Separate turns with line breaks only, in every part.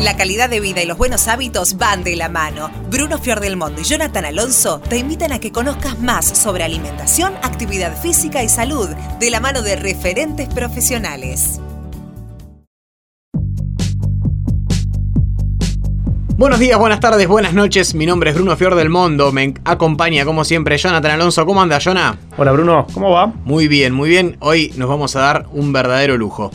La calidad de vida y los buenos hábitos van de la mano. Bruno Fiordelmondo y Jonathan Alonso te invitan a que conozcas más sobre alimentación, actividad física y salud de la mano de referentes profesionales.
Buenos días, buenas tardes, buenas noches. Mi nombre es Bruno Fior del Mundo. Me acompaña, como siempre, Jonathan Alonso. ¿Cómo anda, Jonah?
Hola, Bruno. ¿Cómo va?
Muy bien, muy bien. Hoy nos vamos a dar un verdadero lujo.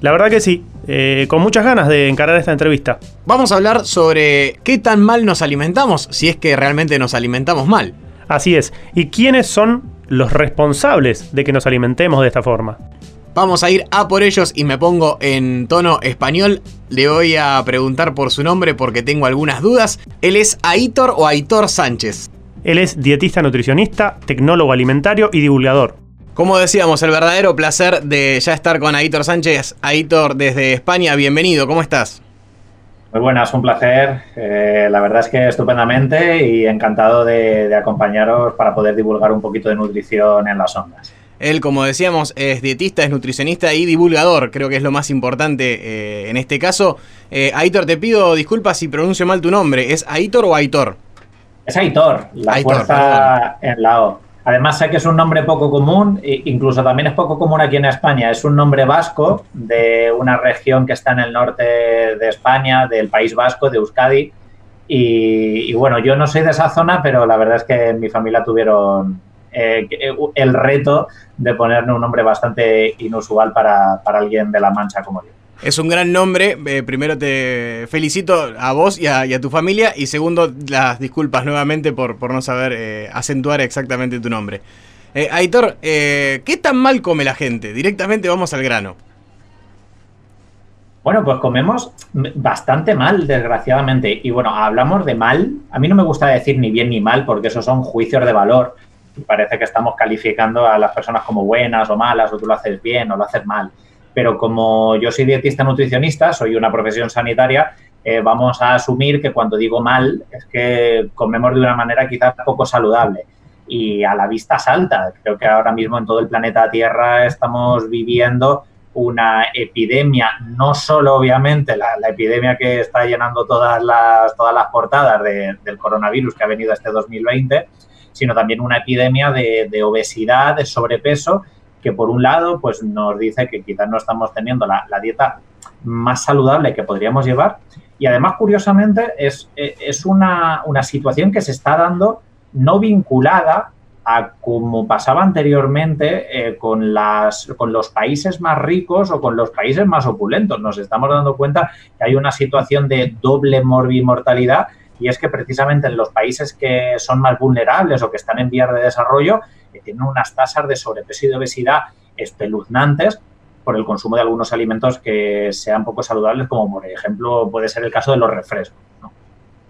La verdad que sí. Eh, con muchas ganas de encarar esta entrevista.
Vamos a hablar sobre qué tan mal nos alimentamos, si es que realmente nos alimentamos mal.
Así es. ¿Y quiénes son los responsables de que nos alimentemos de esta forma?
Vamos a ir a por ellos y me pongo en tono español. Le voy a preguntar por su nombre porque tengo algunas dudas. Él es Aitor o Aitor Sánchez.
Él es dietista nutricionista, tecnólogo alimentario y divulgador.
Como decíamos, el verdadero placer de ya estar con Aitor Sánchez. Aitor desde España, bienvenido, ¿cómo estás?
Muy buenas, un placer. Eh, la verdad es que estupendamente y encantado de, de acompañaros para poder divulgar un poquito de nutrición en las ondas.
Él, como decíamos, es dietista, es nutricionista y divulgador, creo que es lo más importante eh, en este caso. Eh, Aitor, te pido disculpas si pronuncio mal tu nombre. ¿Es Aitor o Aitor?
Es Aitor, la
Aitor,
fuerza en la O. Además sé que es un nombre poco común, e incluso también es poco común aquí en España. Es un nombre vasco de una región que está en el norte de España, del País Vasco, de Euskadi. Y, bueno, yo no soy de esa zona, pero la verdad es que en mi familia tuvieron eh, el reto de ponerle un nombre bastante inusual para, para, alguien de La Mancha como yo.
Es un gran nombre. Eh, primero te felicito a vos y a, y tu familia. Y segundo, las disculpas nuevamente por, no saber eh, acentuar exactamente tu nombre. Eh, Aitor, ¿qué tan mal come la gente? Directamente vamos al grano.
Bueno, pues comemos bastante mal, desgraciadamente. Y bueno, hablamos de mal. A mí no me gusta decir ni bien ni mal, porque esos son juicios de valor parece que estamos calificando a las personas como buenas o malas, o tú lo haces bien o lo haces mal. Pero como yo soy dietista nutricionista, soy una profesión sanitaria, eh, vamos a asumir que cuando digo mal es que comemos de una manera quizás poco saludable y a la vista salta. Creo que ahora mismo en todo el planeta Tierra estamos viviendo una epidemia, no solo obviamente la, epidemia que está llenando todas las, todas las portadas de, del coronavirus que ha venido este 2020, sino también una epidemia de, de, obesidad, de sobrepeso, que por un lado pues nos dice que quizás no estamos teniendo la, la dieta más saludable que podríamos llevar y además curiosamente es, es una, una, situación que se está dando no vinculada a como pasaba anteriormente eh, con, las, con los países más ricos o con los países más opulentos. Nos estamos dando cuenta que hay una situación de doble morbimortalidad y es que precisamente en los países que son más vulnerables o que están en vías de desarrollo eh, tienen unas tasas de sobrepeso y de obesidad espeluznantes por el consumo de algunos alimentos que sean poco saludables, como por ejemplo puede ser el caso de los refrescos.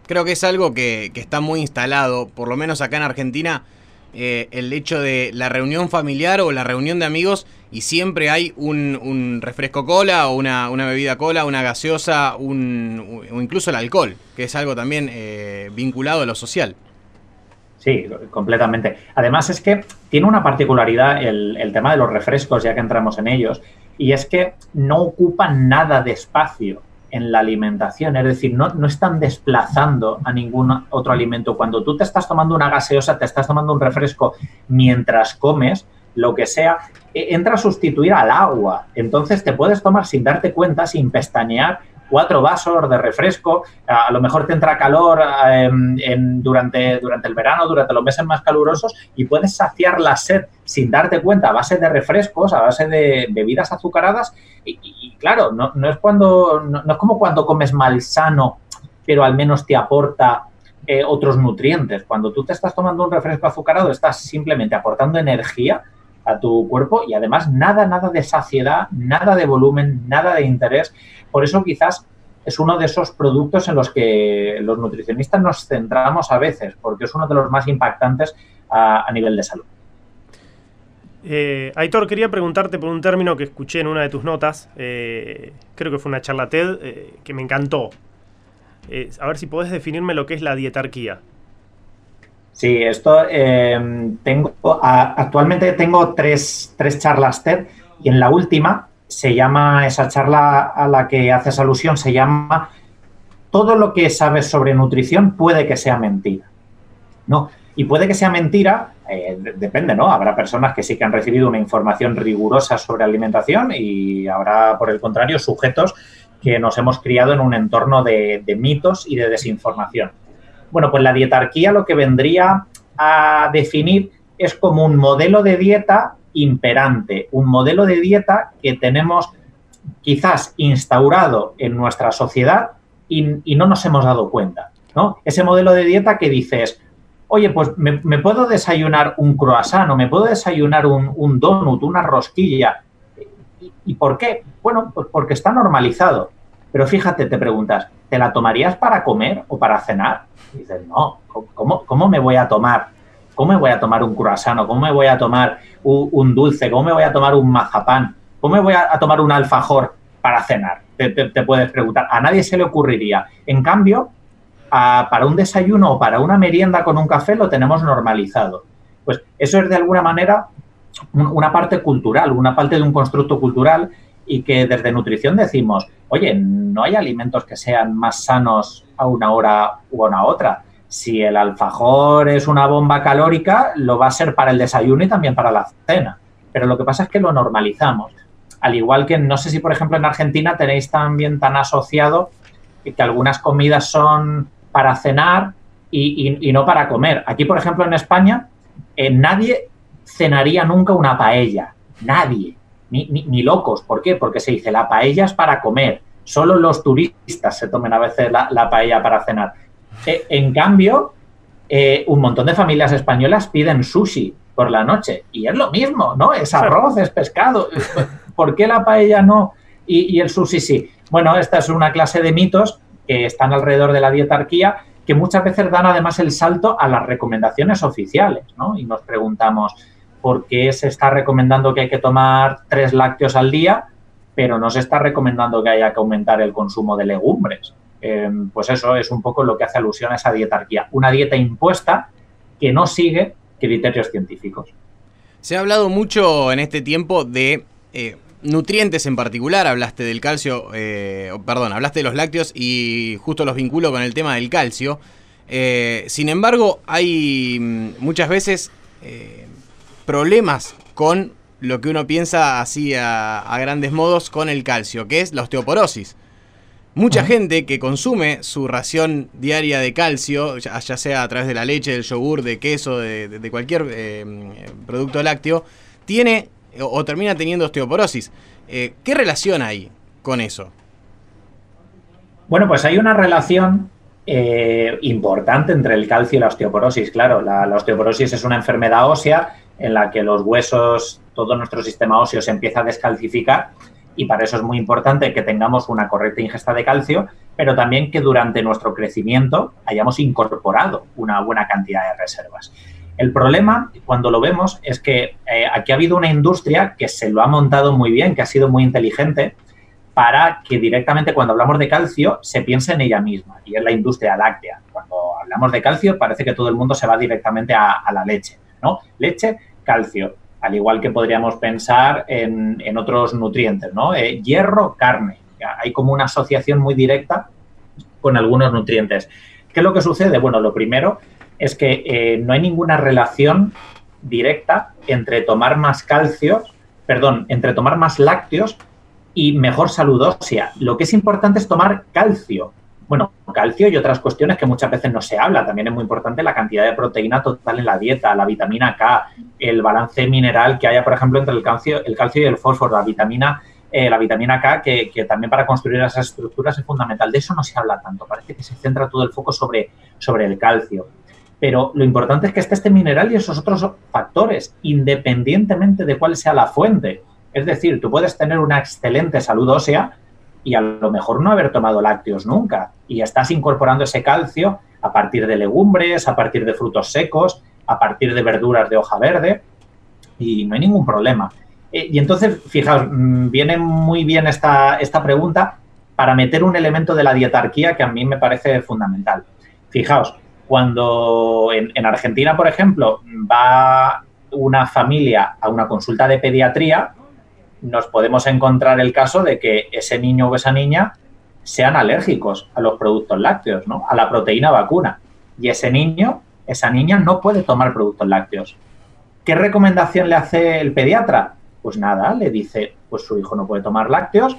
Creo que es algo que, que, está muy instalado, por lo menos acá en Argentina, eh, el hecho de la reunión familiar o la reunión de amigos y siempre hay un, un refresco cola o una, una, bebida cola, una gaseosa un, o incluso el alcohol, que es algo también eh, vinculado a lo social.
Sí, completamente. Además es que tiene una particularidad el, el, tema de los refrescos, ya que entramos en ellos, y es que no ocupan nada de espacio en la alimentación, es decir, no, no, están desplazando a ningún otro alimento. Cuando tú te estás tomando una gaseosa, te estás tomando un refresco mientras comes, lo que sea, entra a sustituir al agua. Entonces te puedes tomar sin darte cuenta, sin pestañear, cuatro vasos de refresco, a lo mejor te entra calor en, durante, durante el verano, durante los meses más calurosos y puedes saciar la sed sin darte cuenta a base de refrescos, a base de bebidas azucaradas y, claro, no, no es cuando no, es como cuando comes mal sano, pero al menos te aporta eh, otros nutrientes. Cuando tú te estás tomando un refresco azucarado, estás simplemente aportando energía a tu cuerpo y además nada, nada de saciedad, nada de volumen, nada de interés. Por eso quizás es uno de esos productos en los que los nutricionistas nos centramos a veces, porque es uno de los más impactantes a, a nivel de salud.
Eh, Aitor, quería preguntarte por un término que escuché en una de tus notas, eh, creo que fue una charla TED, eh, que me encantó. A ver si podés definirme lo que es la dietarquía.
Sí, esto tengo a, actualmente tengo tres, tres, charlas TED y en la última se llama esa charla a la que haces alusión se llama todo lo que sabes sobre nutrición puede que sea mentira. ¿no? Y puede que sea mentira, eh, depende, ¿no? Habrá personas que sí que han recibido una información rigurosa sobre alimentación y habrá, por el contrario, sujetos que nos hemos criado en un entorno de, de mitos y de desinformación. Bueno, pues la dietarquía lo que vendría a definir es como un modelo de dieta imperante, un modelo de dieta que tenemos quizás instaurado en nuestra sociedad y, no nos hemos dado cuenta. ¿no? Ese modelo de dieta que dices, oye, pues me, puedo desayunar un croissant o me puedo desayunar un, donut, una rosquilla. ¿Y, por qué? Bueno, pues porque está normalizado. Pero fíjate, te preguntas, ¿te la tomarías para comer o para cenar? Dices, no, ¿cómo, cómo me voy a tomar? ¿Cómo me voy a tomar un croissant cómo me voy a tomar un, dulce? ¿Cómo me voy a tomar un mazapán? ¿Cómo me voy a, tomar un alfajor para cenar? Te, puedes preguntar. A nadie se le ocurriría. En cambio, para un desayuno o para una merienda con un café lo tenemos normalizado. Pues eso es de alguna manera una parte cultural, una parte de un constructo cultural y que desde nutrición decimos, oye, no hay alimentos que sean más sanos a una hora u a una otra. Si el alfajor es una bomba calórica, lo va a ser para el desayuno y también para la cena. Pero lo que pasa es que lo normalizamos. Al igual que no sé si, por ejemplo, en Argentina tenéis también tan asociado que, algunas comidas son para cenar y, no para comer. Aquí, por ejemplo, en España, eh, nadie cenaría nunca una paella. Nadie. Ni, locos. ¿Por qué? Porque se dice la paella es para comer. Solo los turistas se tomen a veces la, paella para cenar. Eh, en cambio, eh, un montón de familias españolas piden sushi por la noche. Y es lo mismo, ¿no? Es arroz, es pescado. ¿Por qué la paella no y, el sushi sí? Bueno, esta es una clase de mitos que están alrededor de la dietarquía que muchas veces dan además el salto a las recomendaciones oficiales, ¿no? Y nos preguntamos, ¿por qué se está recomendando que hay que tomar tres lácteos al día, pero no se está recomendando que haya que aumentar el consumo de legumbres? Em, pues eso es un poco lo que hace alusión a esa dietarquía. Una dieta impuesta que no sigue criterios científicos.
Se ha hablado mucho en este tiempo de eh, nutrientes en particular, hablaste del calcio, eh, perdón, hablaste de los lácteos y justo los vinculo con el tema del calcio. Eh, sin embargo, hay mm, muchas veces problemas con lo que uno piensa así a, grandes modos con el calcio, que es la osteoporosis. Mucha gente que consume su ración diaria de calcio, ya, sea a través de la leche, del yogur, de queso, de, cualquier producto lácteo, tiene o, termina teniendo osteoporosis. Eh, ¿Qué relación hay con eso?
Bueno, pues hay una relación eh, importante entre el calcio y la osteoporosis. Claro, la, osteoporosis es una enfermedad ósea en la que los huesos, todo nuestro sistema óseo se empieza a descalcificar y para eso es muy importante que tengamos una correcta ingesta de calcio, pero también que durante nuestro crecimiento hayamos incorporado una buena cantidad de reservas. El problema, cuando lo vemos, es que eh, aquí ha habido una industria que se lo ha montado muy bien, que ha sido muy inteligente, para que directamente cuando hablamos de calcio se piense en ella misma, y es la industria láctea. Cuando hablamos de calcio parece que todo el mundo se va directamente a, la leche, ¿no? Leche, calcio, al igual que podríamos pensar en, otros nutrientes, ¿no? Eh, hierro, carne. Hay como una asociación muy directa con algunos nutrientes. ¿Qué es lo que sucede? Bueno, lo primero es que eh, no hay ninguna relación directa entre tomar más calcios, perdón, entre tomar más lácteos y mejor salud ósea. Lo que es importante es tomar calcio. Bueno, calcio y otras cuestiones que muchas veces no se habla. También es muy importante la cantidad de proteína total en la dieta, la vitamina K, el balance mineral que haya, por ejemplo, entre el calcio, el calcio y el fósforo, la vitamina, eh, la vitamina K, que, también para construir esas estructuras es fundamental. De eso no se habla tanto. Parece que se centra todo el foco sobre, sobre el calcio pero lo importante es que esté este mineral y esos otros factores, independientemente de cuál sea la fuente. Es decir, tú puedes tener una excelente salud ósea y a lo mejor no haber tomado lácteos nunca y estás incorporando ese calcio a partir de legumbres, a partir de frutos secos, a partir de verduras de hoja verde y no hay ningún problema. Eh, y entonces, fijaos, mm, viene muy bien esta, esta pregunta para meter un elemento de la dietarquía que a mí me parece fundamental. Fijaos, cuando en, Argentina, por ejemplo, va una familia a una consulta de pediatría, nos podemos encontrar el caso de que ese niño o esa niña sean alérgicos a los productos lácteos, ¿no? A la proteína vacuna. Y ese niño, esa niña no puede tomar productos lácteos. ¿Qué recomendación le hace el pediatra? Pues nada, le dice, pues su hijo no puede tomar lácteos,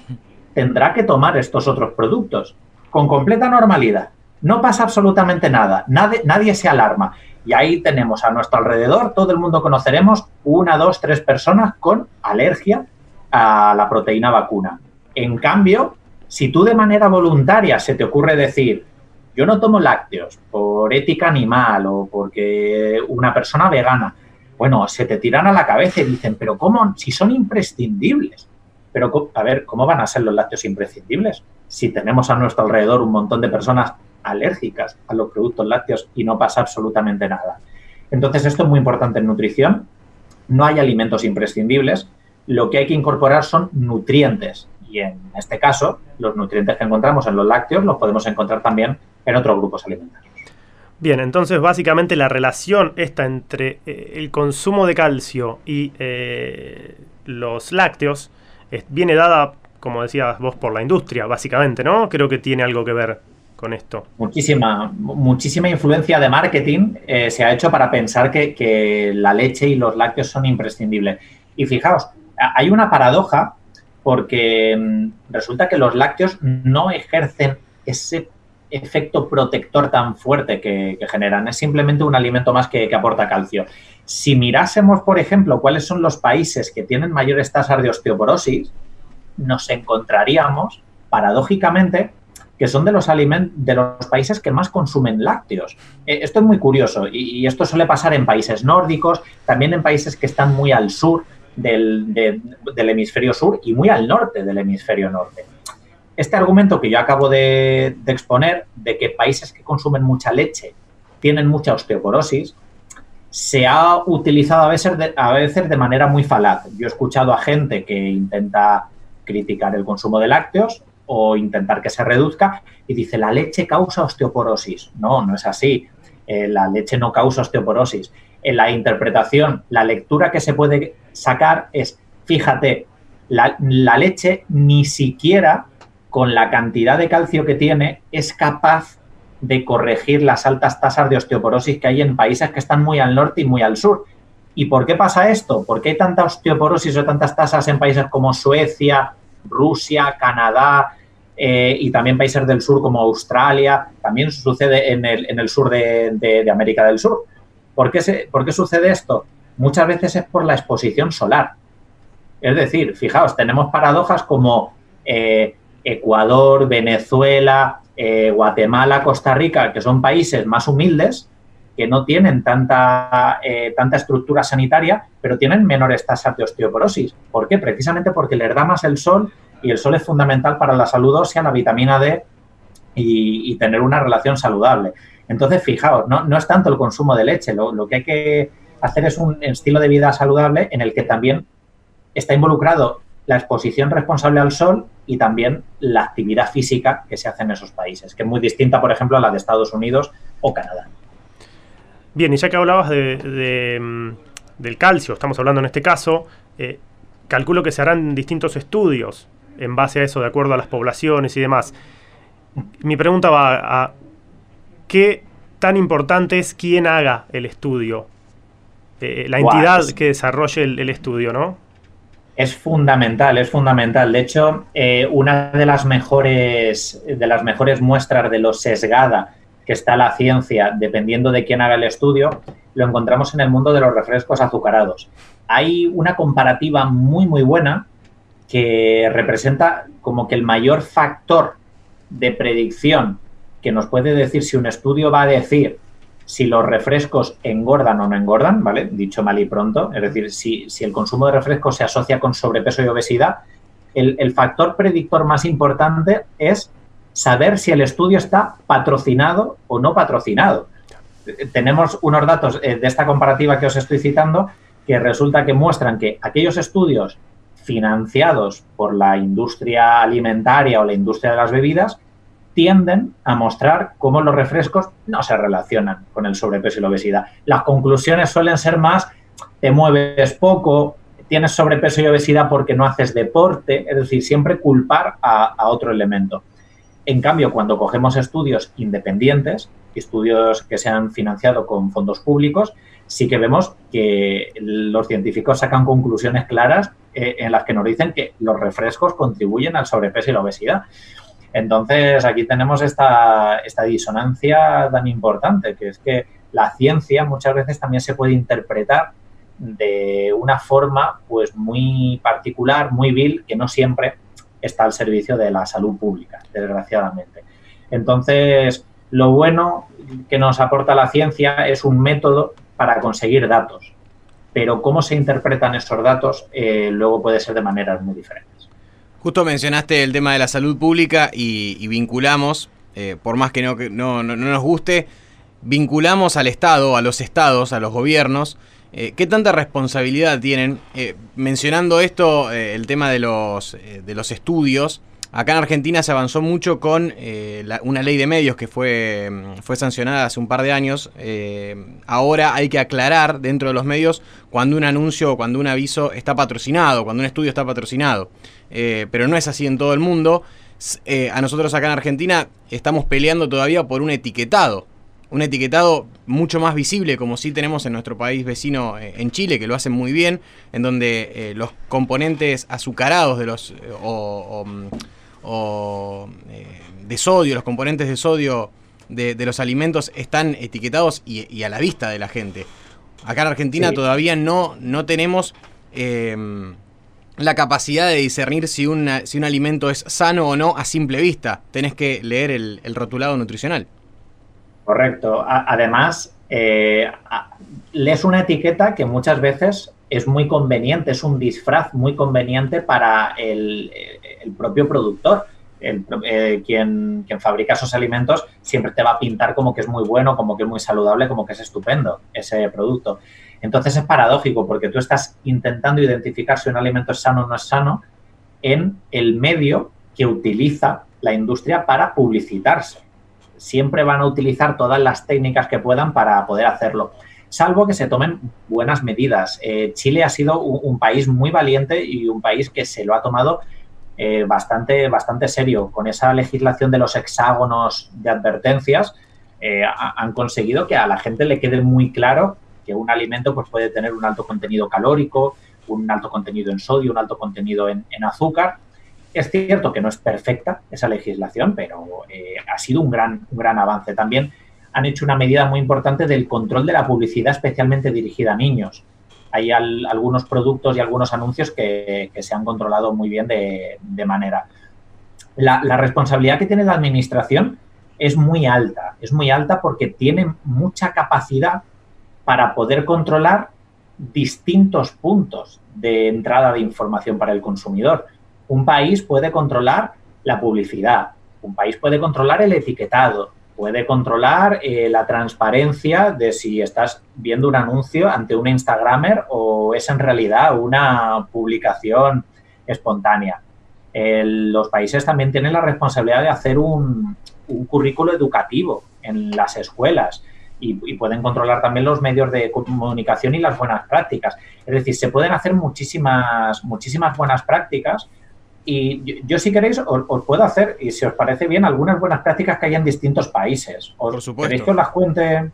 tendrá que tomar estos otros productos con completa normalidad. No pasa absolutamente nada, nadie, nadie se alarma. Y ahí tenemos a nuestro alrededor, todo el mundo conoceremos una, dos, tres personas con alergia a la proteína vacuna. En cambio, si tú de manera voluntaria se te ocurre decir, yo no tomo lácteos por ética animal o porque una persona vegana, bueno, se te tiran a la cabeza y dicen, pero ¿cómo? Si son imprescindibles. Pero, a ver, ¿cómo van a ser los lácteos imprescindibles? Si tenemos a nuestro alrededor un montón de personas alérgicas a los productos lácteos y no pasa absolutamente nada. Entonces, esto es muy importante en nutrición. No hay alimentos imprescindibles. Lo que hay que incorporar son nutrientes. Y en este caso, los nutrientes que encontramos en los lácteos los podemos encontrar también en otros grupos alimentarios.
Bien, entonces básicamente la relación esta entre eh, el consumo de calcio y eh, los lácteos viene dada, como decías vos, por la industria, básicamente, ¿no? Creo que tiene algo que ver con esto.
Muchísima, muchísima influencia de marketing eh, se ha hecho para pensar que, que, la leche y los lácteos son imprescindibles. Y fijaos, hay una paradoja porque mm, resulta que los lácteos no ejercen ese efecto protector tan fuerte que, generan. Es simplemente un alimento más que, aporta calcio. Si mirásemos, por ejemplo, cuáles son los países que tienen mayores tasas de osteoporosis, nos encontraríamos, paradójicamente, que son de los, países que más consumen lácteos. Eh, esto es muy curioso y, esto suele pasar en países nórdicos, también en países que están muy al sur del, de, del hemisferio sur y muy al norte del hemisferio norte este argumento que yo acabo de, exponer, de que países que consumen mucha leche tienen mucha osteoporosis, se ha utilizado a veces, de, a veces de manera muy falaz. Yo he escuchado a gente que intenta criticar el consumo de lácteos o intentar que se reduzca y dice la leche causa osteoporosis. No, no es así. Eh, la leche no causa osteoporosis. En la interpretación, la lectura que se puede sacar es, fíjate, la, la leche ni siquiera con la cantidad de calcio que tiene, es capaz de corregir las altas tasas de osteoporosis que hay en países que están muy al norte y muy al sur. ¿Y por qué pasa esto? ¿Por qué hay tanta osteoporosis o tantas tasas en países como Suecia, Rusia, Canadá eh, y también países del sur como Australia? También sucede en el, sur de, América del Sur. ¿Por qué, ¿Por qué sucede esto? Muchas veces es por la exposición solar. Es decir, fijaos, tenemos paradojas como eh, Ecuador, Venezuela, eh, Guatemala, Costa Rica, que son países más humildes, que no tienen tanta, eh, tanta estructura sanitaria, pero tienen menores tasas de osteoporosis. ¿Por qué? Precisamente porque les da más el sol y el sol es fundamental para la salud ósea, la vitamina D y, tener una relación saludable. Entonces, fijaos, no, no, es tanto el consumo de leche, lo, lo que hay que hacer es un estilo de vida saludable en el que también está involucrado la exposición responsable al sol y también la actividad física que se hace en esos países, que es muy distinta, por ejemplo, a la de Estados Unidos o Canadá.
Bien, y ya que hablabas mm, del calcio, estamos hablando en este caso, eh, calculo que se harán distintos estudios en base a eso, de acuerdo a las poblaciones y demás. Mi pregunta va a ¿qué tan importante es quién haga el estudio? Eh, la entidad que desarrolle el estudio, ¿no?
Es fundamental, es fundamental. De hecho, eh, una de las mejores, de las mejores muestras de lo sesgada que está la ciencia, dependiendo de quién haga el estudio, lo encontramos en el mundo de los refrescos azucarados. Hay una comparativa muy, muy buena que representa como que el mayor factor de predicción que nos puede decir si un estudio va a decir si los refrescos engordan o no engordan, ¿vale? Dicho mal y pronto, es decir, si, el consumo de refrescos se asocia con sobrepeso y obesidad, el, factor predictor más importante es saber si el estudio está patrocinado o no patrocinado. Tenemos unos datos eh, de esta comparativa que os estoy citando que resulta que muestran que aquellos estudios financiados por la industria alimentaria o la industria de las bebidas tienden a mostrar cómo los refrescos no se relacionan con el sobrepeso y la obesidad. Las conclusiones suelen ser más, te mueves poco, tienes sobrepeso y obesidad porque no haces deporte, es decir, siempre culpar a, otro elemento. En cambio, cuando cogemos estudios independientes, estudios que se han financiado con fondos públicos, sí que vemos que los científicos sacan conclusiones claras eh, en las que nos dicen que los refrescos contribuyen al sobrepeso y la obesidad. Entonces, aquí tenemos esta, disonancia tan importante, que es que la ciencia muchas veces también se puede interpretar de una forma pues muy particular, muy vil, que no siempre está al servicio de la salud pública, desgraciadamente. Entonces, lo bueno que nos aporta la ciencia es un método para conseguir datos, pero cómo se interpretan esos datos eh, luego puede ser de maneras muy diferentes.
Justo mencionaste el tema de la salud pública y, vinculamos, eh, por más que no, no, no, nos guste, vinculamos al Estado, a los estados, a los gobiernos. Eh, ¿Qué tanta responsabilidad tienen? mencionando esto, el tema de los, de los estudios, Acá en Argentina se avanzó mucho con eh, una ley de medios que fue, mm, fue sancionada hace un par de años. Eh, ahora hay que aclarar dentro de los medios cuando un anuncio o cuando un aviso está patrocinado, cuando un estudio está patrocinado. Eh, pero no es así en todo el mundo. a nosotros acá en Argentina estamos peleando todavía por un etiquetado. Un etiquetado mucho más visible, como sí tenemos en nuestro país vecino en Chile, que lo hacen muy bien, en donde los componentes azucarados de los o mm, o eh, de sodio, los componentes de sodio de, los alimentos están etiquetados y, a la vista de la gente. Acá en Argentina todavía no, no tenemos eh, la capacidad de discernir si, si un alimento es sano o no a simple vista. Tenés que leer el, rotulado nutricional.
Correcto. además, eh, lees una etiqueta que muchas veces es muy conveniente, es un disfraz muy conveniente para el, propio productor. Eh, quien, quien, fabrica esos alimentos siempre te va a pintar como que es muy bueno, como que es muy saludable, como que es estupendo ese producto. Entonces es paradójico porque tú estás intentando identificar si un alimento es sano o no es sano en el medio que utiliza la industria para publicitarse. Siempre van a utilizar todas las técnicas que puedan para poder hacerlo salvo que se tomen buenas medidas. Eh, Chile ha sido un, país muy valiente y un país que se lo ha tomado eh, bastante, bastante serio. Con esa legislación de los hexágonos de advertencias, eh, han conseguido que a la gente le quede muy claro que un alimento pues, puede tener un alto contenido calórico, un alto contenido en sodio, un alto contenido en, azúcar. Es cierto que no es perfecta esa legislación, pero ha sido un gran, un gran avance. También han hecho una medida muy importante del control de la publicidad especialmente dirigida a niños. Hay algunos productos y algunos anuncios que, se han controlado muy bien de, manera. La, responsabilidad que tiene la administración es muy alta, es muy alta porque tiene mucha capacidad para poder controlar distintos puntos de entrada de información para el consumidor. Un país puede controlar la publicidad, un país puede controlar el etiquetado, puede controlar eh, la transparencia de si estás viendo un anuncio ante un Instagramer o es en realidad una publicación espontánea. los países también tienen la responsabilidad de hacer un, currículo educativo en las escuelas y, y, pueden controlar también los medios de comunicación y las buenas prácticas. Es decir, se pueden hacer muchísimas, muchísimas buenas prácticas y yo, si queréis, os, puedo hacer, y si os parece bien, algunas buenas prácticas que hay en distintos países.
Por supuesto.
¿Queréis que os las cuente?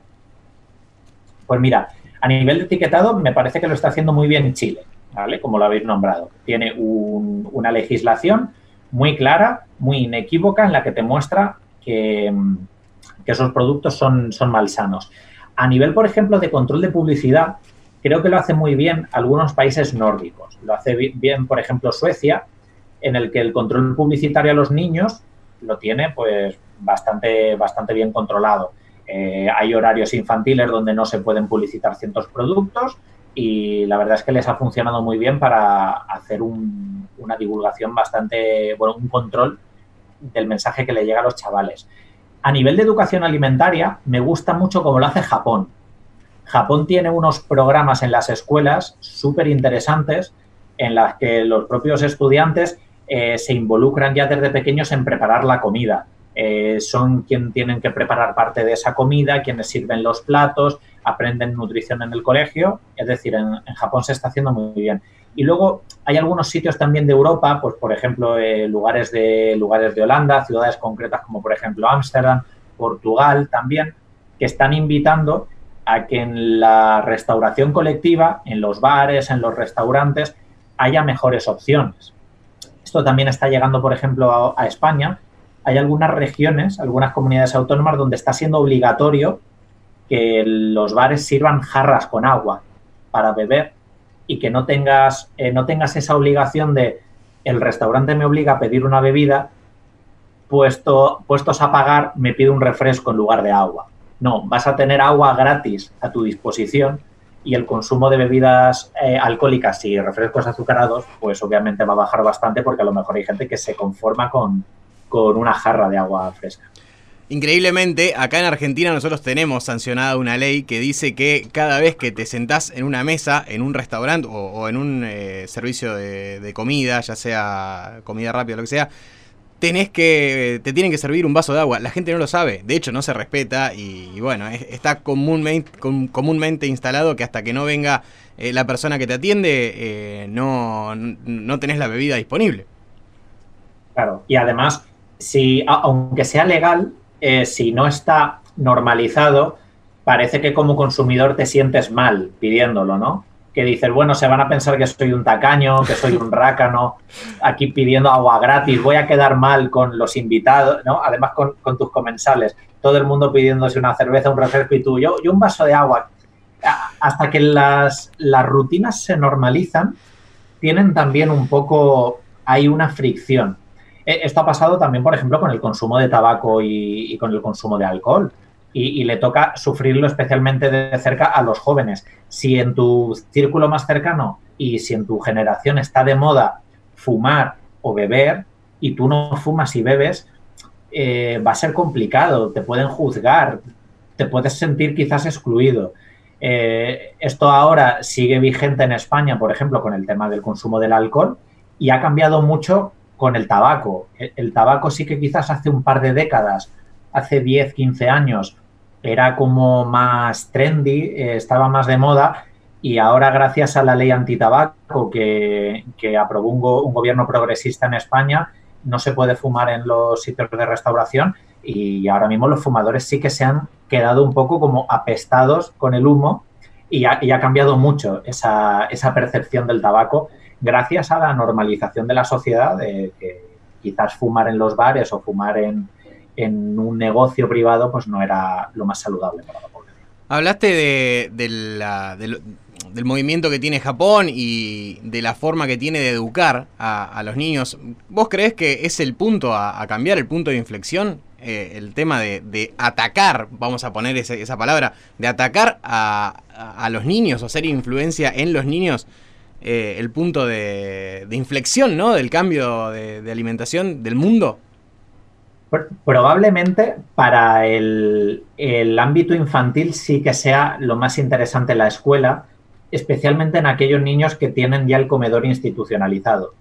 Pues mira, a nivel de etiquetado me parece que lo está haciendo muy bien Chile, ¿vale? Como lo habéis nombrado. Tiene una legislación muy clara, muy inequívoca, en la que te muestra que, esos productos son, son malsanos. A nivel, por ejemplo, de control de publicidad, creo que lo hace muy bien algunos países nórdicos. Lo hace bien, por ejemplo, Suecia, en el que el control publicitario a los niños lo tiene pues bastante, bastante bien controlado. Eh, hay horarios infantiles donde no se pueden publicitar ciertos productos y la verdad es que les ha funcionado muy bien para hacer una divulgación bastante, bueno, un control del mensaje que le llega a los chavales. A nivel de educación alimentaria, me gusta mucho cómo lo hace Japón. Japón tiene unos programas en las escuelas súper interesantes en las que los propios estudiantes eh, se involucran ya desde pequeños en preparar la comida. eh, son quien tienen que preparar parte de esa comida, quienes sirven los platos, aprenden nutrición en el colegio, es decir, en, Japón se está haciendo muy bien. Y luego hay algunos sitios también de Europa, pues por ejemplo, eh, lugares, de, lugares de Holanda, ciudades concretas como por ejemplo Ámsterdam, Portugal también, que están invitando a que en la restauración colectiva, en los bares, en los restaurantes, haya mejores opciones. Esto también está llegando, por ejemplo, a España, hay algunas regiones, algunas comunidades autónomas donde está siendo obligatorio que los bares sirvan jarras con agua para beber y que no tengas, eh, no tengas esa obligación de el restaurante me obliga a pedir una bebida, puesto, puestos a pagar me pide un refresco en lugar de agua. No, vas a tener agua gratis a tu disposición y el consumo de bebidas eh, alcohólicas y refrescos azucarados, pues obviamente va a bajar bastante porque a lo mejor hay gente que se conforma con, con una jarra de agua fresca.
Increíblemente, acá en Argentina nosotros tenemos sancionada una ley que dice que cada vez que te sentás en una mesa, en un restaurante o, en un eh, servicio de, comida, ya sea comida rápida o lo que sea, tenés que, te tienen que servir un vaso de agua. La gente no lo sabe, de hecho no se respeta y, bueno, está comúnmente, comúnmente instalado que hasta que no venga eh, la persona que te atiende, eh, no, no tenés la bebida disponible.
Claro, y además si, aunque sea legal, eh, si no está normalizado, parece que como consumidor te sientes mal pidiéndolo, ¿no? Que dices, bueno, se van a pensar que soy un tacaño, que soy un rácano, aquí pidiendo agua gratis, voy a quedar mal con los invitados, ¿no? Además con, tus comensales, todo el mundo pidiéndose una cerveza, un refresco y tú, yo, yo un vaso de agua. Hasta que las, las rutinas se normalizan, tienen también un poco, hay una fricción eh, esto ha pasado también, por ejemplo, con el consumo de tabaco y, con el consumo de alcohol. Y, le toca sufrirlo especialmente de cerca a los jóvenes. Si en tu círculo más cercano y si en tu generación está de moda fumar o beber y tú no fumas y bebes, eh, va a ser complicado, te pueden juzgar, te puedes sentir quizás excluido. Eh, esto ahora sigue vigente en España, por ejemplo, con el tema del consumo del alcohol y ha cambiado mucho con el tabaco. El, tabaco sí que quizás hace un par de décadas, hace 10, 15 años, era como más trendy, eh, estaba más de moda y ahora gracias a la ley antitabaco que, que aprobó un, gobierno progresista en España, no se puede fumar en los sitios de restauración y ahora mismo los fumadores sí que se han quedado un poco como apestados con el humo y ha, cambiado mucho esa, esa percepción del tabaco gracias a la normalización de la sociedad, que quizás fumar en los bares o fumar en, un negocio privado pues no era lo más saludable para la población.
Hablaste de, del movimiento que tiene Japón y de la forma que tiene de educar a, los niños. ¿Vos crees que es el punto a, cambiar, el punto de inflexión? Eh, el tema de, atacar, vamos a poner esa, palabra, de atacar a, los niños o hacer influencia en los niños eh, el punto de, inflexión, ¿no? Del cambio de, alimentación del mundo?
Probablemente para el, ámbito infantil sí que sea lo más interesante la escuela, especialmente en aquellos niños que tienen ya el comedor institucionalizado.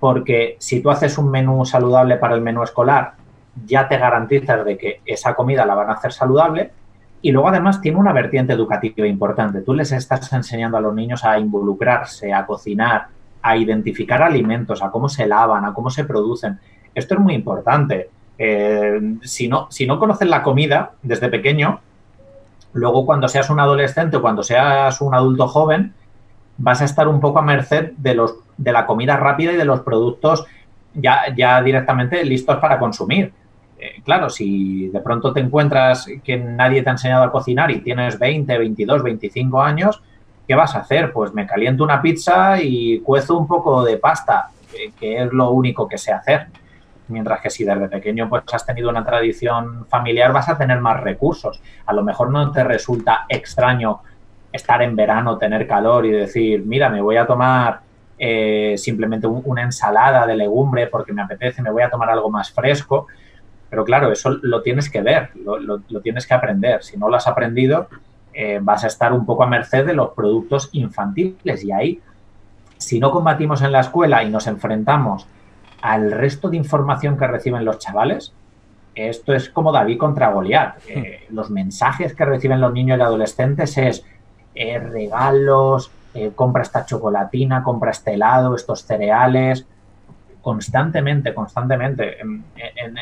Porque si tú haces un menú saludable para el menú escolar, ya te garantizas de que esa comida la van a hacer saludable y luego además tiene una vertiente educativa importante. Tú les estás enseñando a los niños a involucrarse, a cocinar, a identificar alimentos, a cómo se lavan, a cómo se producen. Esto es muy importante. Eh, si, no, si no conoces la comida desde pequeño, luego cuando seas un adolescente o cuando seas un adulto joven, vas a estar un poco a merced de, los, de la comida rápida y de los productos ya, ya directamente listos para consumir. Eh, claro, si de pronto te encuentras que nadie te ha enseñado a cocinar y tienes 20, 22, 25 años, ¿qué vas a hacer? Pues me caliento una pizza y cuezo un poco de pasta, que, es lo único que sé hacer. Mientras que si desde pequeño pues has tenido una tradición familiar, vas a tener más recursos. A lo mejor no te resulta extraño estar en verano, tener calor y decir, mira, me voy a tomar eh, simplemente una ensalada de legumbre porque me apetece, me voy a tomar algo más fresco pero claro, eso lo tienes que ver, lo, tienes que aprender. Si no lo has aprendido, eh, vas a estar un poco a merced de los productos infantiles. Y ahí, si no combatimos en la escuela y nos enfrentamos al resto de información que reciben los chavales, esto es como David contra Goliat. Eh, los mensajes que reciben los niños y adolescentes es eh, regalos, eh, compra esta chocolatina, compra este helado, estos cereales, constantemente, constantemente.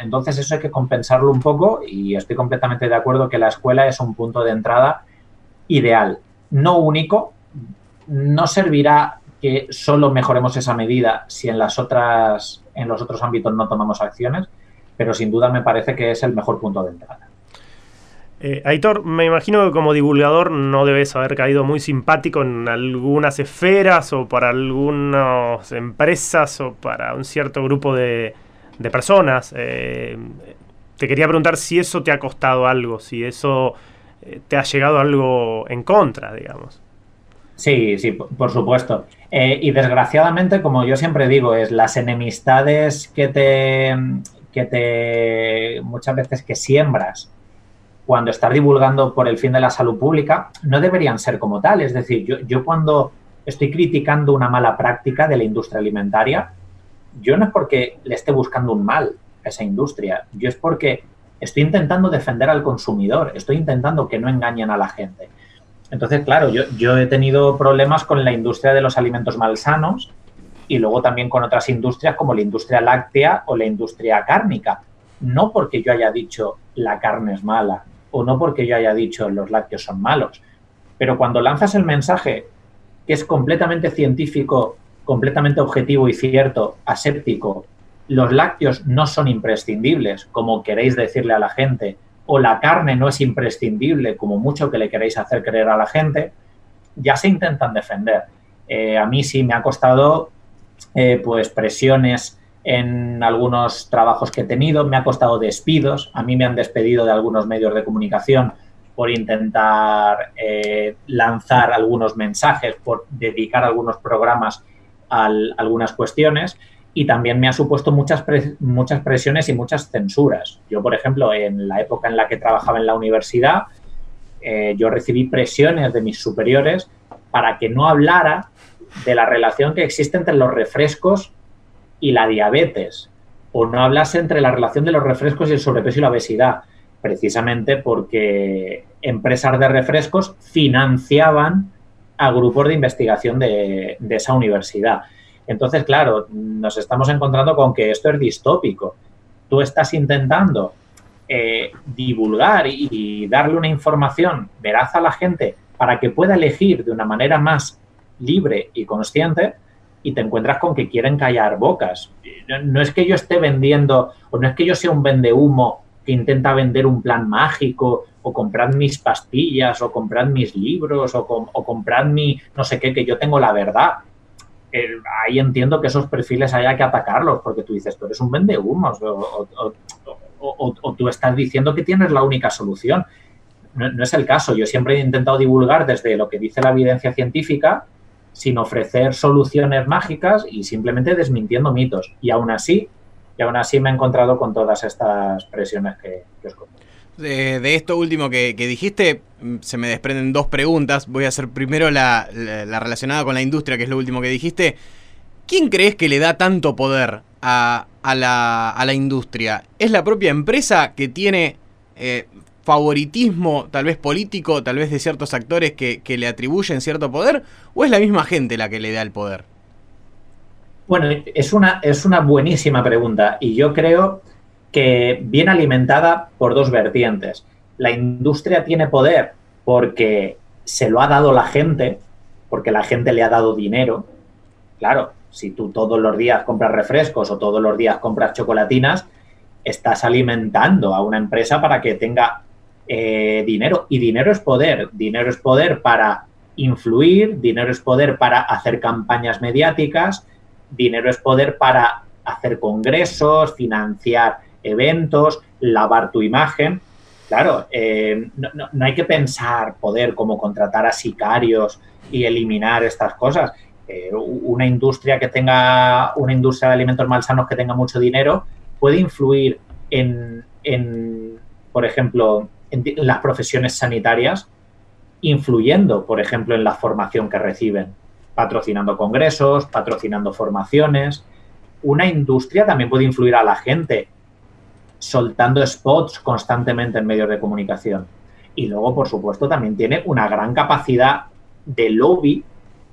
entonces eso hay que compensarlo un poco y estoy completamente de acuerdo que la escuela es un punto de entrada ideal, no único, no servirá que solo mejoremos esa medida si en las otras en los otros ámbitos no tomamos acciones, pero sin duda me parece que es el mejor punto de entrada.
Eh, Aitor, me imagino que como divulgador no debes haber caído muy simpático en algunas esferas o para algunas empresas o para un cierto grupo de, personas. Eh, te quería preguntar si eso te ha costado algo, si eso eh, te ha llegado algo en contra, digamos.
Sí, sí, por supuesto. y desgraciadamente, como yo siempre digo, es las enemistades que te, que te muchas veces que siembras cuando estás divulgando por el fin de la salud pública, no deberían ser como tal. Es decir, yo, yo cuando estoy criticando una mala práctica de la industria alimentaria, yo no es porque le esté buscando un mal a esa industria, yo es porque estoy intentando defender al consumidor, estoy intentando que no engañen a la gente. Entonces, claro, yo, he tenido problemas con la industria de los alimentos malsanos y luego también con otras industrias como la industria láctea o la industria cárnica. No porque yo haya dicho la carne es mala, o no porque yo haya dicho los lácteos son malos. Pero cuando lanzas el mensaje que es completamente científico, completamente objetivo y cierto, aséptico, los lácteos no son imprescindibles, como queréis decirle a la gente, o la carne no es imprescindible, como mucho que le queréis hacer creer a la gente, ya se intentan defender. Eh, a mí sí me ha costado eh, pues presiones en algunos trabajos que he tenido, me ha costado despidos, a mí me han despedido de algunos medios de comunicación por intentar eh, lanzar algunos mensajes, por dedicar algunos programas a algunas cuestiones y también me ha supuesto muchas, muchas presiones y muchas censuras. Yo, por ejemplo, en la época en la que trabajaba en la universidad, eh, yo recibí presiones de mis superiores para que no hablara de la relación que existe entre los refrescos y la diabetes, o no hablase entre la relación de los refrescos y el sobrepeso y la obesidad, precisamente porque empresas de refrescos financiaban a grupos de investigación de, esa universidad. Entonces, claro, nos estamos encontrando con que esto es distópico. Tú estás intentando eh, divulgar y darle una información veraz a la gente para que pueda elegir de una manera más libre y consciente, y te encuentras con que quieren callar bocas. No, es que yo esté vendiendo, o no es que yo sea un vendehumo que intenta vender un plan mágico, o comprar mis pastillas, o comprar mis libros, o, o comprar mi no sé qué, que yo tengo la verdad. Ahí entiendo que esos perfiles haya que atacarlos, porque tú dices, tú eres un vendehumos, o, tú estás diciendo que tienes la única solución. No, es el caso. Yo siempre he intentado divulgar desde lo que dice la evidencia científica sin ofrecer soluciones mágicas y simplemente desmintiendo mitos. Y aún así, y aún así me he encontrado con todas estas presiones que, os
De, esto último que, dijiste, mm, se me desprenden dos preguntas. Voy a hacer primero la, relacionada con la industria, que es lo último que dijiste. ¿Quién crees que le da tanto poder a, la, industria? ¿Es la propia empresa que tiene eh, favoritismo, tal vez político, tal vez de ciertos actores que, le atribuyen cierto poder, o es la misma gente la que le da el poder?
Bueno, es una, es una buenísima pregunta y yo creo que viene alimentada por dos vertientes. La industria tiene poder porque se lo ha dado la gente, porque la gente le ha dado dinero. Claro, si tú todos los días compras refrescos o todos los días compras chocolatinas, estás alimentando a una empresa para que tenga eh, dinero. Y dinero es poder. Dinero es poder para influir, dinero es poder para hacer campañas mediáticas, dinero es poder para hacer congresos, financiar eventos, lavar tu imagen. Claro, eh, no, hay que pensar poder como contratar a sicarios y eliminar estas cosas. Eh, una industria que tenga, una industria de alimentos malsanos que tenga mucho dinero puede influir en, en por ejemplo, en las profesiones sanitarias, influyendo, por ejemplo, en la formación que reciben, patrocinando congresos, patrocinando formaciones. Una industria también puede influir a la gente soltando spots constantemente en medios de comunicación. Y luego, por supuesto, también tiene una gran capacidad de lobby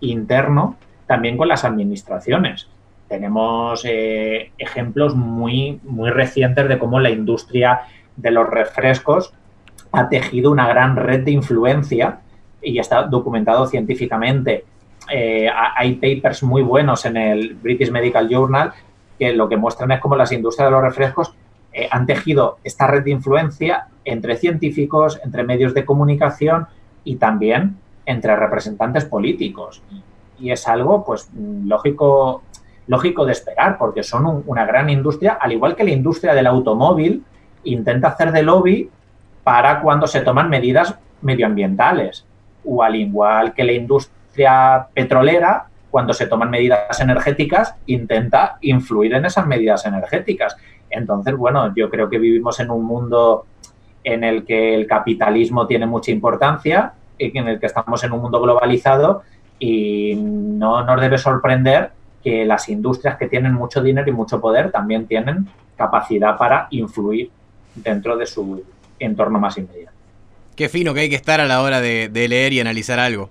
interno también con las administraciones. Tenemos eh, ejemplos muy, muy recientes de cómo la industria de los refrescos ha tejido una gran red de influencia y está documentado científicamente. Eh, hay papers muy buenos en el British Medical Journal que lo que muestran es cómo las industrias de los refrescos eh, han tejido esta red de influencia entre científicos, entre medios de comunicación y también entre representantes políticos. Y es algo, pues, lógico, lógico de esperar, porque son una gran industria, al igual que la industria del automóvil intenta hacer de lobby para cuando se toman medidas medioambientales, o al igual que la industria petrolera, cuando se toman medidas energéticas, intenta influir en esas medidas energéticas. Entonces, bueno, yo creo que vivimos en un mundo en el que el capitalismo tiene mucha importancia, y en el que estamos en un mundo globalizado y no nos debe sorprender que las industrias que tienen mucho dinero y mucho poder también tienen capacidad para influir dentro de su entorno más inmediato.
Qué fino que hay que estar a la hora de, leer y analizar algo.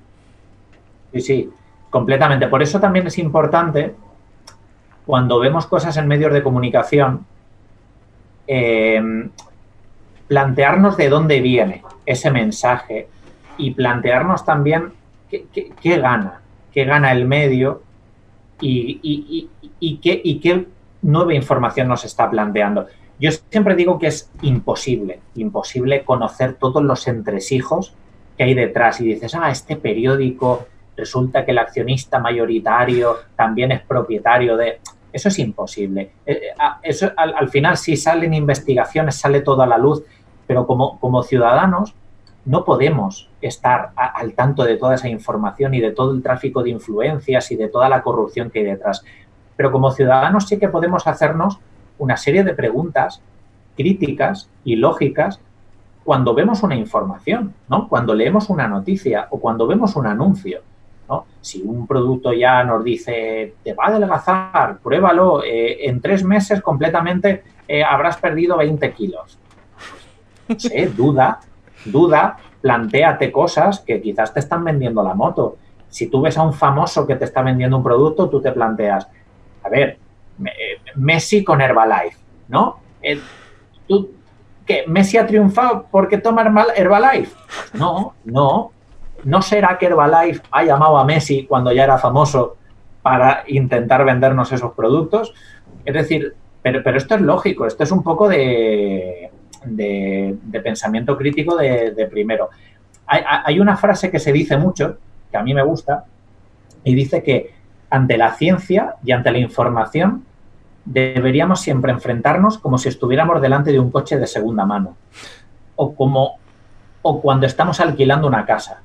Sí, sí, completamente. Por eso también es importante cuando vemos cosas en medios de comunicación, eh, plantearnos de dónde viene ese mensaje y plantearnos también qué, gana, qué gana el medio y, qué, y qué nueva información nos está planteando. Yo siempre digo que es imposible, imposible conocer todos los entresijos que hay detrás y dices, ah, este periódico resulta que el accionista mayoritario también es propietario de... Eso es imposible. Eh, eh, eso, al, final sí salen investigaciones, sale todo a la luz, pero como, como ciudadanos no podemos estar al tanto de toda esa información y de todo el tráfico de influencias y de toda la corrupción que hay detrás. Pero como ciudadanos sí que podemos hacernos una serie de preguntas críticas y lógicas cuando vemos una información, ¿no? Cuando leemos una noticia o cuando vemos un anuncio, ¿no? Si un producto ya nos dice, te va a adelgazar, pruébalo, eh, en tres meses completamente eh, habrás perdido 20 kilos. Sé, duda, duda, planteate cosas que quizás te están vendiendo la moto. Si tú ves a un famoso que te está vendiendo un producto, tú te planteas, a ver, Messi con Herbalife, ¿no? Eh, ¿tú, ¿Qué? ¿Messi ha triunfado porque toma Herbalife? No, no. ¿No será que Herbalife ha llamado a Messi cuando ya era famoso para intentar vendernos esos productos? Es decir, pero, esto es lógico, esto es un poco de, de, pensamiento crítico de, primero. Hay, hay, una frase que se dice mucho, que a mí me gusta, y dice que ante la ciencia y ante la información deberíamos siempre enfrentarnos como si estuviéramos delante de un coche de segunda mano o como o cuando estamos alquilando una casa.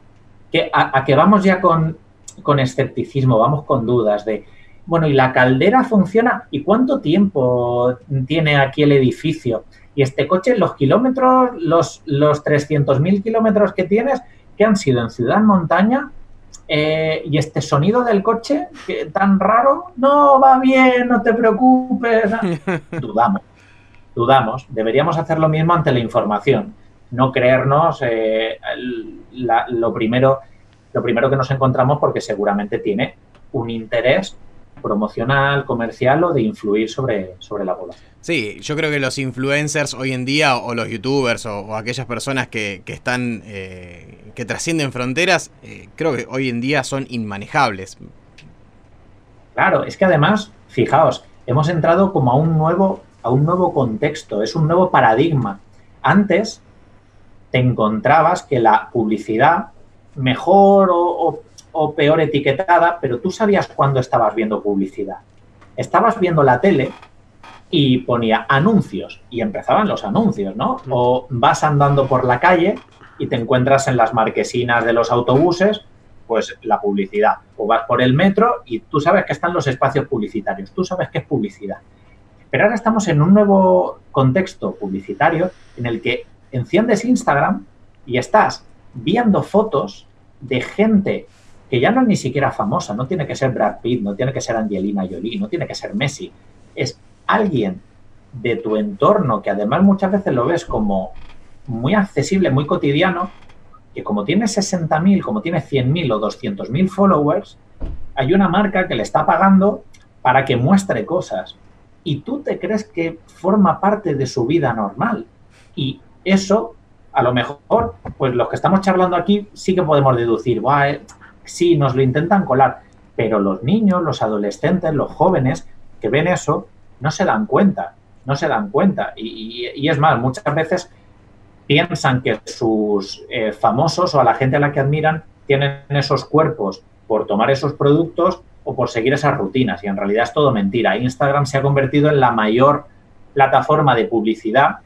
Que a, que vamos ya con, con escepticismo, vamos con dudas de, bueno, ¿y la caldera funciona? ¿Y cuánto tiempo tiene aquí el edificio? Y este coche, los kilómetros, los, los 300.000 kilómetros que tienes, que han sido en ciudad, montaña, eh, y este sonido del coche, tan raro, no va bien, no te preocupes. Dudamos, dudamos. Deberíamos hacer lo mismo ante la información. No creernos eh, lo, primero, lo primero que nos encontramos porque seguramente tiene un interés promocional, comercial o de influir sobre, sobre la población.
Sí, yo creo que los influencers hoy en día, o los youtubers, o, aquellas personas que, que están, eh, que trascienden fronteras, eh, creo que hoy en día son inmanejables.
Claro, es que además, fijaos, hemos entrado como a un nuevo, a un nuevo contexto, es un nuevo paradigma. Antes te encontrabas que la publicidad, mejor o o peor etiquetada, pero tú sabías cuándo estabas viendo publicidad. Estabas viendo la tele y ponía anuncios y empezaban los anuncios, ¿no? O vas andando por la calle y te encuentras en las marquesinas de los autobuses, pues la publicidad. O vas por el metro y tú sabes que están los espacios publicitarios, tú sabes que es publicidad. Pero ahora estamos en un nuevo contexto publicitario en el que enciendes Instagram y estás viendo fotos de gente que ya no es ni siquiera famosa, no tiene que ser Brad Pitt, no tiene que ser Angelina Jolie, no tiene que ser Messi, es alguien de tu entorno, que además muchas veces lo ves como muy accesible, muy cotidiano, que como tiene 60.000, como tiene 100.000 o 200.000 followers, hay una marca que le está pagando para que muestre cosas. Y tú te crees que forma parte de su vida normal. Y eso, a lo mejor, pues los que estamos charlando aquí sí que podemos deducir, eh, sí, nos lo intentan colar. Pero los niños, los adolescentes, los jóvenes que ven eso, no se dan cuenta, no se dan cuenta. Y, es más, muchas veces piensan que sus eh, famosos o a la gente a la que admiran tienen esos cuerpos por tomar esos productos o por seguir esas rutinas. Y en realidad es todo mentira. Instagram se ha convertido en la mayor plataforma de publicidad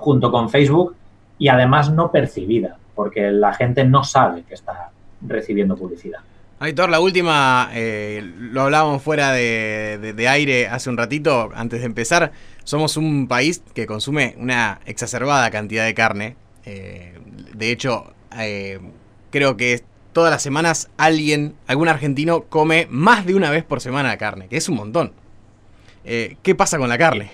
junto con Facebook y además no percibida, porque la gente no sabe que está recibiendo publicidad.
Aitor, la última, eh, lo hablábamos fuera de, aire hace un ratito, antes de empezar. Somos un país que consume una exacerbada cantidad de carne. Eh, de hecho, eh, creo que todas las semanas alguien, algún argentino, come más de una vez por semana carne, que es un montón. ¿Qué pasa con la carne?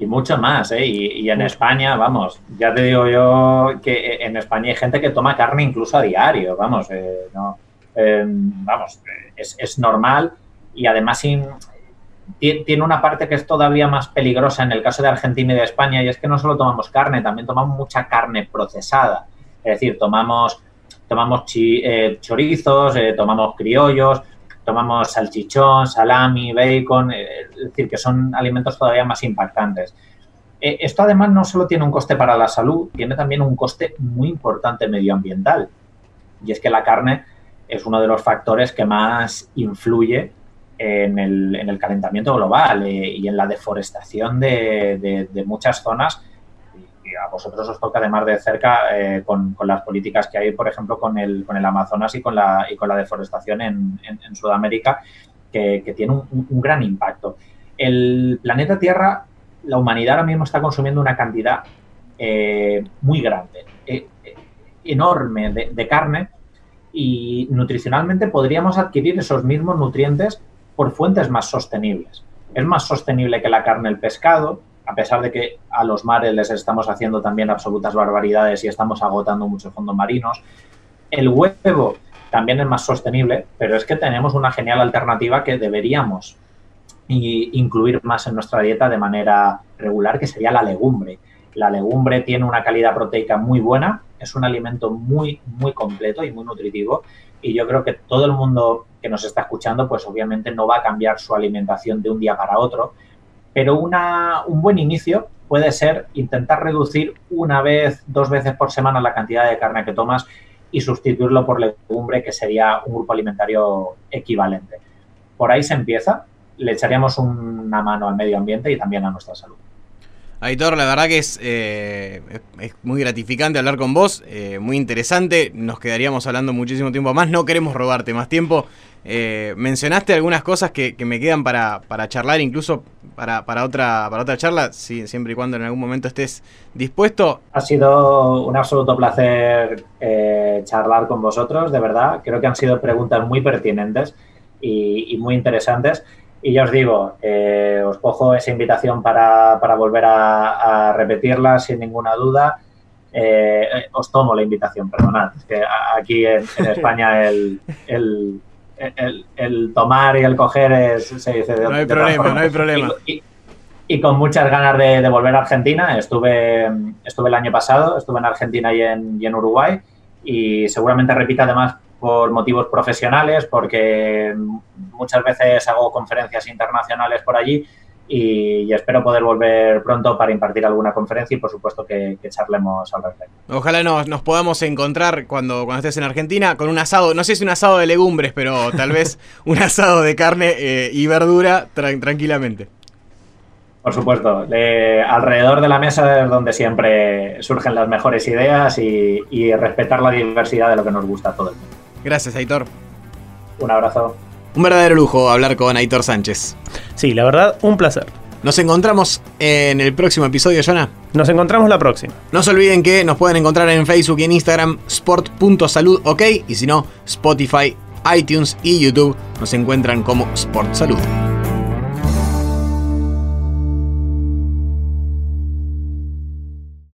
Y mucho más, ¿eh? Y, y, en España, vamos, ya te digo yo que en España hay gente que toma carne incluso a diario, vamos, no Em, vamos, es, normal y además tiene una parte que es todavía más peligrosa en el caso de Argentina y de España y es que no solo tomamos carne, también tomamos mucha carne procesada. Es decir, tomamos, tomamos eh, chorizos, eh, tomamos criollos, tomamos salchichón, salami, bacon, eh, es decir, que son alimentos todavía más impactantes. esto además no solo tiene un coste para la salud, tiene también un coste muy importante medioambiental. Y es que la carne es uno de los factores que más influye en el, calentamiento global eh, y en la deforestación de, muchas zonas. A vosotros os toca además de cerca eh, con, las políticas que hay, por ejemplo, con el, con el Amazonas y con la, y con la deforestación en, Sudamérica, que, tiene un, gran impacto. El planeta Tierra, la humanidad ahora mismo está consumiendo una cantidad eh, muy grande, enorme de carne y nutricionalmente podríamos adquirir esos mismos nutrientes por fuentes más sostenibles. Es más sostenible que la carne el pescado, a pesar de que a los mares les estamos haciendo también absolutas barbaridades y estamos agotando muchos fondos marinos. El huevo también es más sostenible, pero es que tenemos una genial alternativa que deberíamos incluir más en nuestra dieta de manera regular, que sería la legumbre. La legumbre tiene una calidad proteica muy buena, es un alimento muy, muy completo y muy nutritivo. Y yo creo que todo el mundo que nos está escuchando, pues obviamente no va a cambiar su alimentación de un día para otro, pero una, un buen inicio puede ser intentar reducir una vez, dos veces por semana la cantidad de carne que tomas y sustituirlo por legumbre, que sería un grupo alimentario equivalente. Por ahí se empieza, le echaríamos una mano al medio ambiente y también a nuestra salud.
Aitor, la verdad que es, eh, es muy gratificante hablar con vos, eh, muy interesante, nos quedaríamos hablando muchísimo tiempo más, no queremos robarte más tiempo. Eh, mencionaste algunas cosas que, me quedan para, para, charlar, incluso para, para, otra, para otra charla, si, siempre y cuando en algún momento estés dispuesto.
Ha sido un absoluto placer charlar con vosotros, de verdad. Creo que han sido preguntas muy pertinentes y muy interesantes. Y ya os digo, eh, os cojo esa invitación para, volver a, repetirla sin ninguna duda. Eh, os tomo la invitación, perdonad. Es que aquí en, España el, el, tomar y el coger se dice de
No hay problema, no hay problema.
Y, con muchas ganas de, volver a Argentina. Estuve, estuve el año pasado, estuve en Argentina y en, y en Uruguay. Y seguramente repita además por motivos profesionales, porque muchas veces hago conferencias internacionales por allí y, espero poder volver pronto para impartir alguna conferencia y por supuesto que, charlemos al respecto.
Ojalá nos, nos, podamos encontrar cuando, cuando estés en Argentina con un asado, no sé si un asado de legumbres, pero tal vez un asado de carne eh, y verdura tranquilamente.
Por supuesto, alrededor de la mesa es donde siempre surgen las mejores ideas y, y respetar la diversidad de lo que nos gusta a todo el mundo.
Gracias, Aitor.
Un abrazo.
Un verdadero lujo hablar con Aitor Sánchez.
Sí, la verdad, un placer.
Nos encontramos en el próximo episodio, Jonah.
Nos encontramos la próxima.
No se olviden que nos pueden encontrar en Facebook y en Instagram sport.salud, ok. Y si no, Spotify, iTunes y YouTube nos encuentran como Sport Salud.